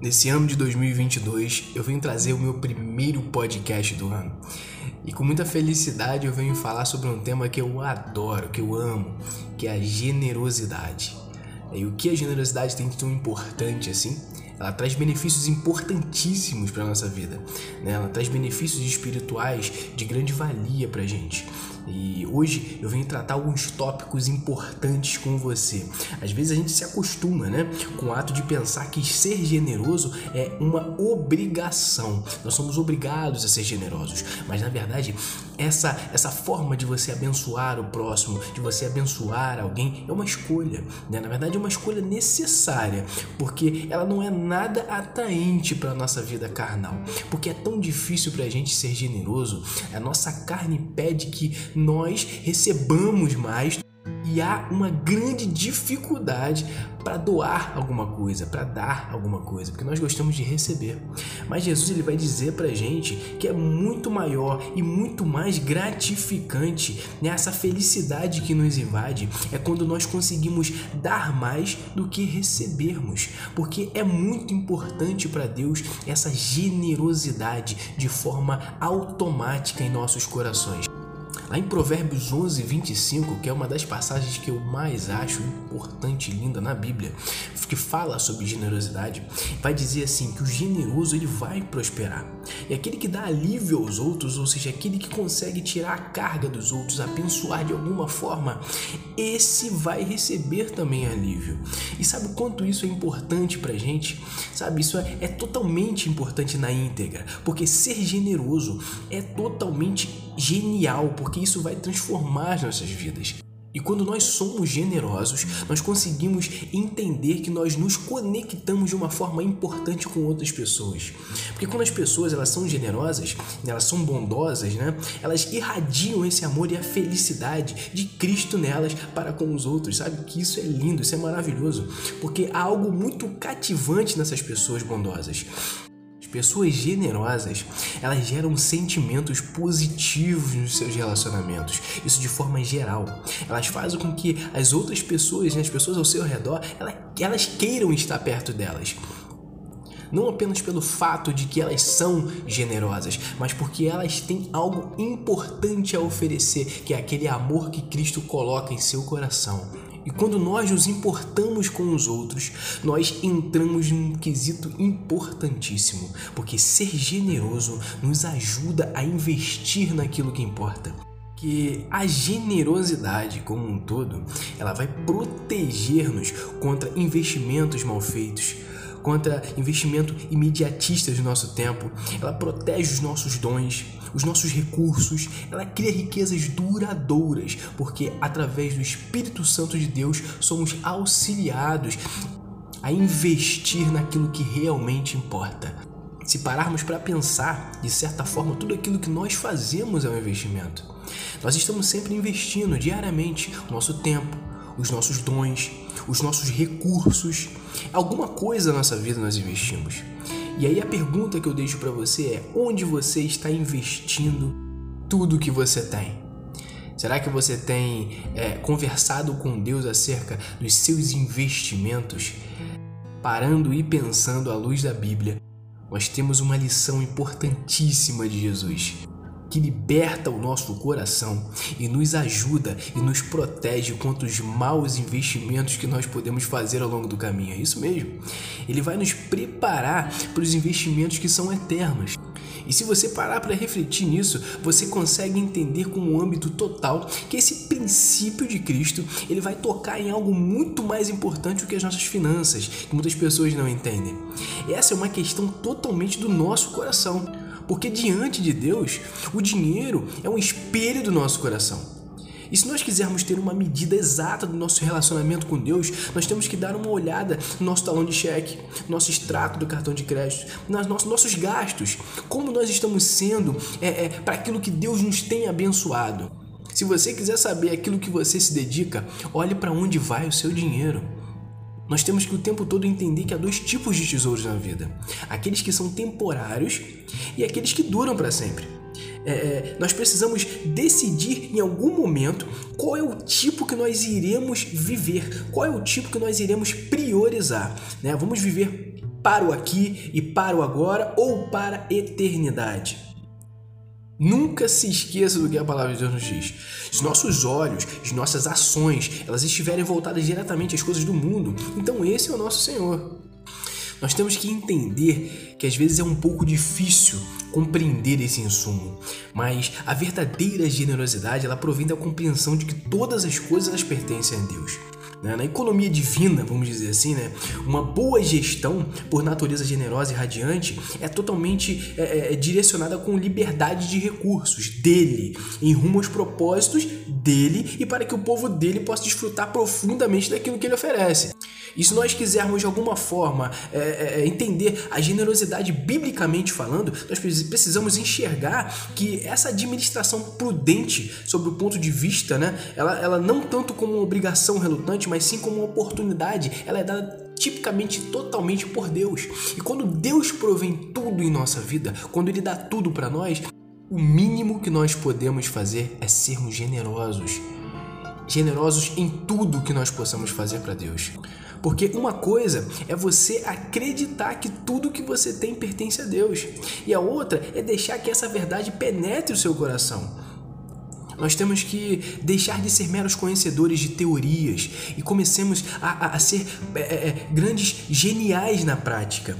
Nesse ano de 2022, eu venho trazer o meu primeiro podcast do ano. E com muita felicidade eu venho falar sobre um tema que eu adoro, que eu amo, que é a generosidade. E o que a generosidade tem de tão importante assim? Ela traz benefícios importantíssimos para nossa vida. Né? Ela traz benefícios espirituais de grande valia para gente. E hoje eu venho tratar alguns tópicos importantes com você. Às vezes a gente se acostuma, né, com o ato de pensar que ser generoso é uma obrigação. Nós somos obrigados a ser generosos, mas na verdade essa essa forma de você abençoar o próximo, de você abençoar alguém é uma escolha, né? Na verdade é uma escolha necessária, porque ela não é nada atraente para nossa vida carnal, porque é tão difícil para a gente ser generoso. A nossa carne pede que nós recebamos mais e há uma grande dificuldade para doar alguma coisa, para dar alguma coisa, porque nós gostamos de receber. Mas Jesus ele vai dizer para gente que é muito maior e muito mais gratificante né? felicidade que nos invade é quando nós conseguimos dar mais do que recebermos, porque é muito importante para Deus essa generosidade de forma automática em nossos corações. Lá em Provérbios 11, 25, que é uma das passagens que eu mais acho importante e linda na Bíblia, que fala sobre generosidade, vai dizer assim que o generoso ele vai prosperar. E aquele que dá alívio aos outros, ou seja, aquele que consegue tirar a carga dos outros, abençoar de alguma forma, esse vai receber também alívio. E sabe o quanto isso é importante pra gente? Sabe, isso é, é totalmente importante na íntegra, porque ser generoso é totalmente genial, porque isso vai transformar as nossas vidas. E quando nós somos generosos, nós conseguimos entender que nós nos conectamos de uma forma importante com outras pessoas. Porque quando as pessoas elas são generosas, elas são bondosas, né? Elas irradiam esse amor e a felicidade de Cristo nelas para com os outros, sabe? Que isso é lindo, isso é maravilhoso, porque há algo muito cativante nessas pessoas bondosas. Pessoas generosas, elas geram sentimentos positivos nos seus relacionamentos, isso de forma geral. Elas fazem com que as outras pessoas, né, as pessoas ao seu redor, elas queiram estar perto delas. Não apenas pelo fato de que elas são generosas, mas porque elas têm algo importante a oferecer, que é aquele amor que Cristo coloca em seu coração. E quando nós nos importamos com os outros, nós entramos num quesito importantíssimo, porque ser generoso nos ajuda a investir naquilo que importa. Que a generosidade como um todo, ela vai proteger-nos contra investimentos mal feitos, contra investimento imediatista do nosso tempo. Ela protege os nossos dons, os nossos recursos, ela cria riquezas duradouras, porque através do Espírito Santo de Deus somos auxiliados a investir naquilo que realmente importa. Se pararmos para pensar, de certa forma, tudo aquilo que nós fazemos é um investimento. Nós estamos sempre investindo diariamente o nosso tempo, os nossos dons, os nossos recursos. Alguma coisa na nossa vida nós investimos. E aí a pergunta que eu deixo para você é: onde você está investindo tudo que você tem? Será que você tem é, conversado com Deus acerca dos seus investimentos? Parando e pensando à luz da Bíblia, nós temos uma lição importantíssima de Jesus que liberta o nosso coração e nos ajuda e nos protege contra os maus investimentos que nós podemos fazer ao longo do caminho. É isso mesmo. Ele vai nos preparar para os investimentos que são eternos. E se você parar para refletir nisso, você consegue entender com um âmbito total que esse princípio de Cristo, ele vai tocar em algo muito mais importante do que as nossas finanças, que muitas pessoas não entendem. Essa é uma questão totalmente do nosso coração. Porque diante de Deus, o dinheiro é um espelho do nosso coração. E se nós quisermos ter uma medida exata do nosso relacionamento com Deus, nós temos que dar uma olhada no nosso talão de cheque, no nosso extrato do cartão de crédito, nos nossos gastos, como nós estamos sendo é, é, para aquilo que Deus nos tem abençoado. Se você quiser saber aquilo que você se dedica, olhe para onde vai o seu dinheiro. Nós temos que o tempo todo entender que há dois tipos de tesouros na vida: aqueles que são temporários e aqueles que duram para sempre. É, é, nós precisamos decidir em algum momento qual é o tipo que nós iremos viver, qual é o tipo que nós iremos priorizar. Né? Vamos viver para o aqui e para o agora ou para a eternidade. Nunca se esqueça do que a palavra de Deus nos diz. Se nossos olhos, as nossas ações, elas estiverem voltadas diretamente às coisas do mundo, então esse é o nosso Senhor. Nós temos que entender que às vezes é um pouco difícil compreender esse insumo, mas a verdadeira generosidade ela provém da compreensão de que todas as coisas elas pertencem a Deus. Né? Na economia divina, vamos dizer assim, né? uma boa gestão, por natureza generosa e radiante, é totalmente é, é, é, direcionada com liberdade de recursos dele, em rumo aos propósitos dele e para que o povo dele possa desfrutar profundamente daquilo que ele oferece. E se nós quisermos de alguma forma é, é, é entender a generosidade biblicamente falando, nós precisamos enxergar que essa administração prudente, sob o ponto de vista, né, ela, ela não tanto como uma obrigação relutante, mas sim como uma oportunidade. Ela é dada tipicamente totalmente por Deus. E quando Deus provém tudo em nossa vida, quando Ele dá tudo para nós, o mínimo que nós podemos fazer é sermos generosos. Generosos em tudo que nós possamos fazer para Deus. Porque uma coisa é você acreditar que tudo que você tem pertence a Deus, e a outra é deixar que essa verdade penetre o seu coração. Nós temos que deixar de ser meros conhecedores de teorias e comecemos a, a, a ser é, é, é grandes geniais na prática.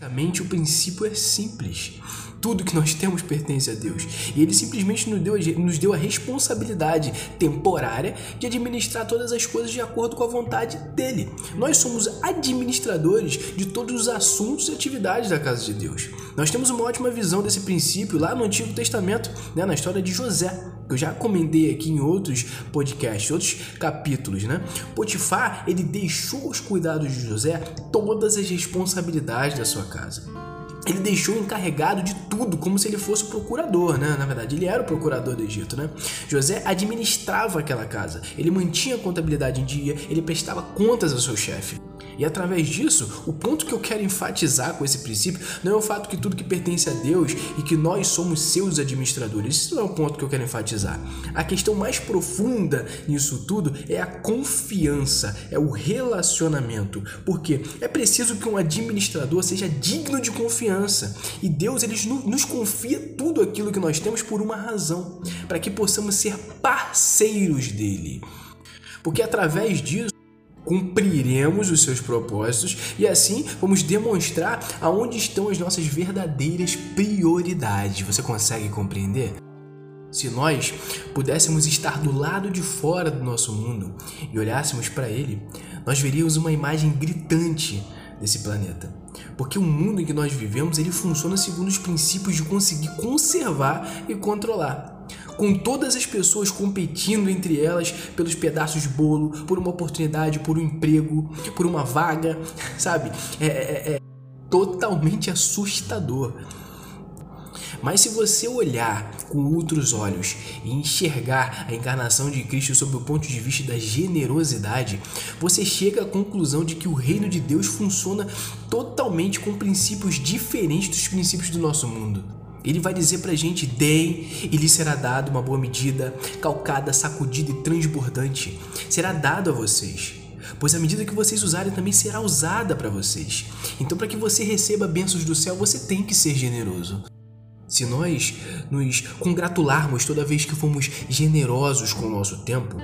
Basicamente, o princípio é simples. Tudo que nós temos pertence a Deus. E Ele simplesmente nos deu, nos deu a responsabilidade temporária de administrar todas as coisas de acordo com a vontade dele. Nós somos administradores de todos os assuntos e atividades da casa de Deus. Nós temos uma ótima visão desse princípio lá no Antigo Testamento, né, na história de José, eu já comentei aqui em outros podcasts, outros capítulos, né? Potifar, ele deixou os cuidados de José todas as responsabilidades da sua casa ele deixou encarregado de tudo, como se ele fosse o procurador, né? Na verdade, ele era o procurador do Egito, né? José administrava aquela casa, ele mantinha a contabilidade em dia, ele prestava contas ao seu chefe. E através disso, o ponto que eu quero enfatizar com esse princípio não é o fato que tudo que pertence a Deus e que nós somos seus administradores. Isso não é o ponto que eu quero enfatizar. A questão mais profunda nisso tudo é a confiança, é o relacionamento. Porque é preciso que um administrador seja digno de confiança. E Deus ele nos confia tudo aquilo que nós temos por uma razão, para que possamos ser parceiros dele. Porque através disso cumpriremos os seus propósitos e assim vamos demonstrar aonde estão as nossas verdadeiras prioridades. Você consegue compreender? Se nós pudéssemos estar do lado de fora do nosso mundo e olhássemos para ele, nós veríamos uma imagem gritante desse planeta. Porque o mundo em que nós vivemos, ele funciona segundo os princípios de conseguir conservar e controlar com todas as pessoas competindo entre elas pelos pedaços de bolo, por uma oportunidade, por um emprego, por uma vaga, sabe? É, é, é totalmente assustador. Mas se você olhar com outros olhos e enxergar a encarnação de Cristo sob o ponto de vista da generosidade, você chega à conclusão de que o reino de Deus funciona totalmente com princípios diferentes dos princípios do nosso mundo. Ele vai dizer pra gente: deem e lhe será dado uma boa medida, calcada, sacudida e transbordante. Será dado a vocês. Pois a medida que vocês usarem também será usada para vocês. Então, para que você receba bênçãos do céu, você tem que ser generoso. Se nós nos congratularmos toda vez que fomos generosos com o nosso tempo,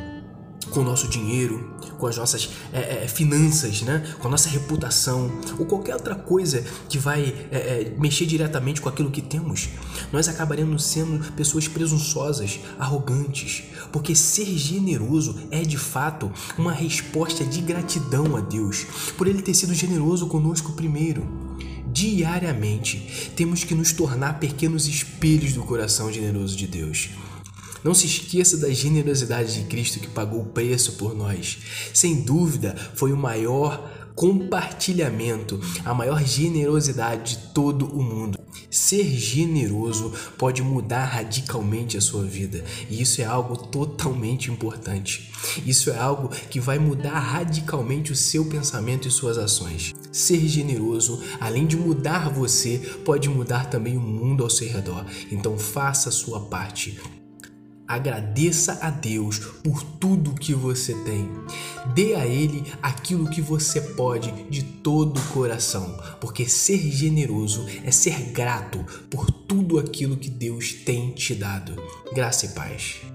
com o nosso dinheiro, com as nossas é, é, finanças, né? com a nossa reputação, ou qualquer outra coisa que vai é, é, mexer diretamente com aquilo que temos, nós acabaremos sendo pessoas presunçosas, arrogantes, porque ser generoso é de fato uma resposta de gratidão a Deus por Ele ter sido generoso conosco primeiro. Diariamente temos que nos tornar pequenos espelhos do coração generoso de Deus. Não se esqueça da generosidade de Cristo que pagou o preço por nós. Sem dúvida, foi o maior compartilhamento, a maior generosidade de todo o mundo. Ser generoso pode mudar radicalmente a sua vida, e isso é algo totalmente importante. Isso é algo que vai mudar radicalmente o seu pensamento e suas ações. Ser generoso, além de mudar você, pode mudar também o mundo ao seu redor. Então faça a sua parte. Agradeça a Deus por tudo que você tem. Dê a Ele aquilo que você pode de todo o coração, porque ser generoso é ser grato por tudo aquilo que Deus tem te dado. Graça e paz.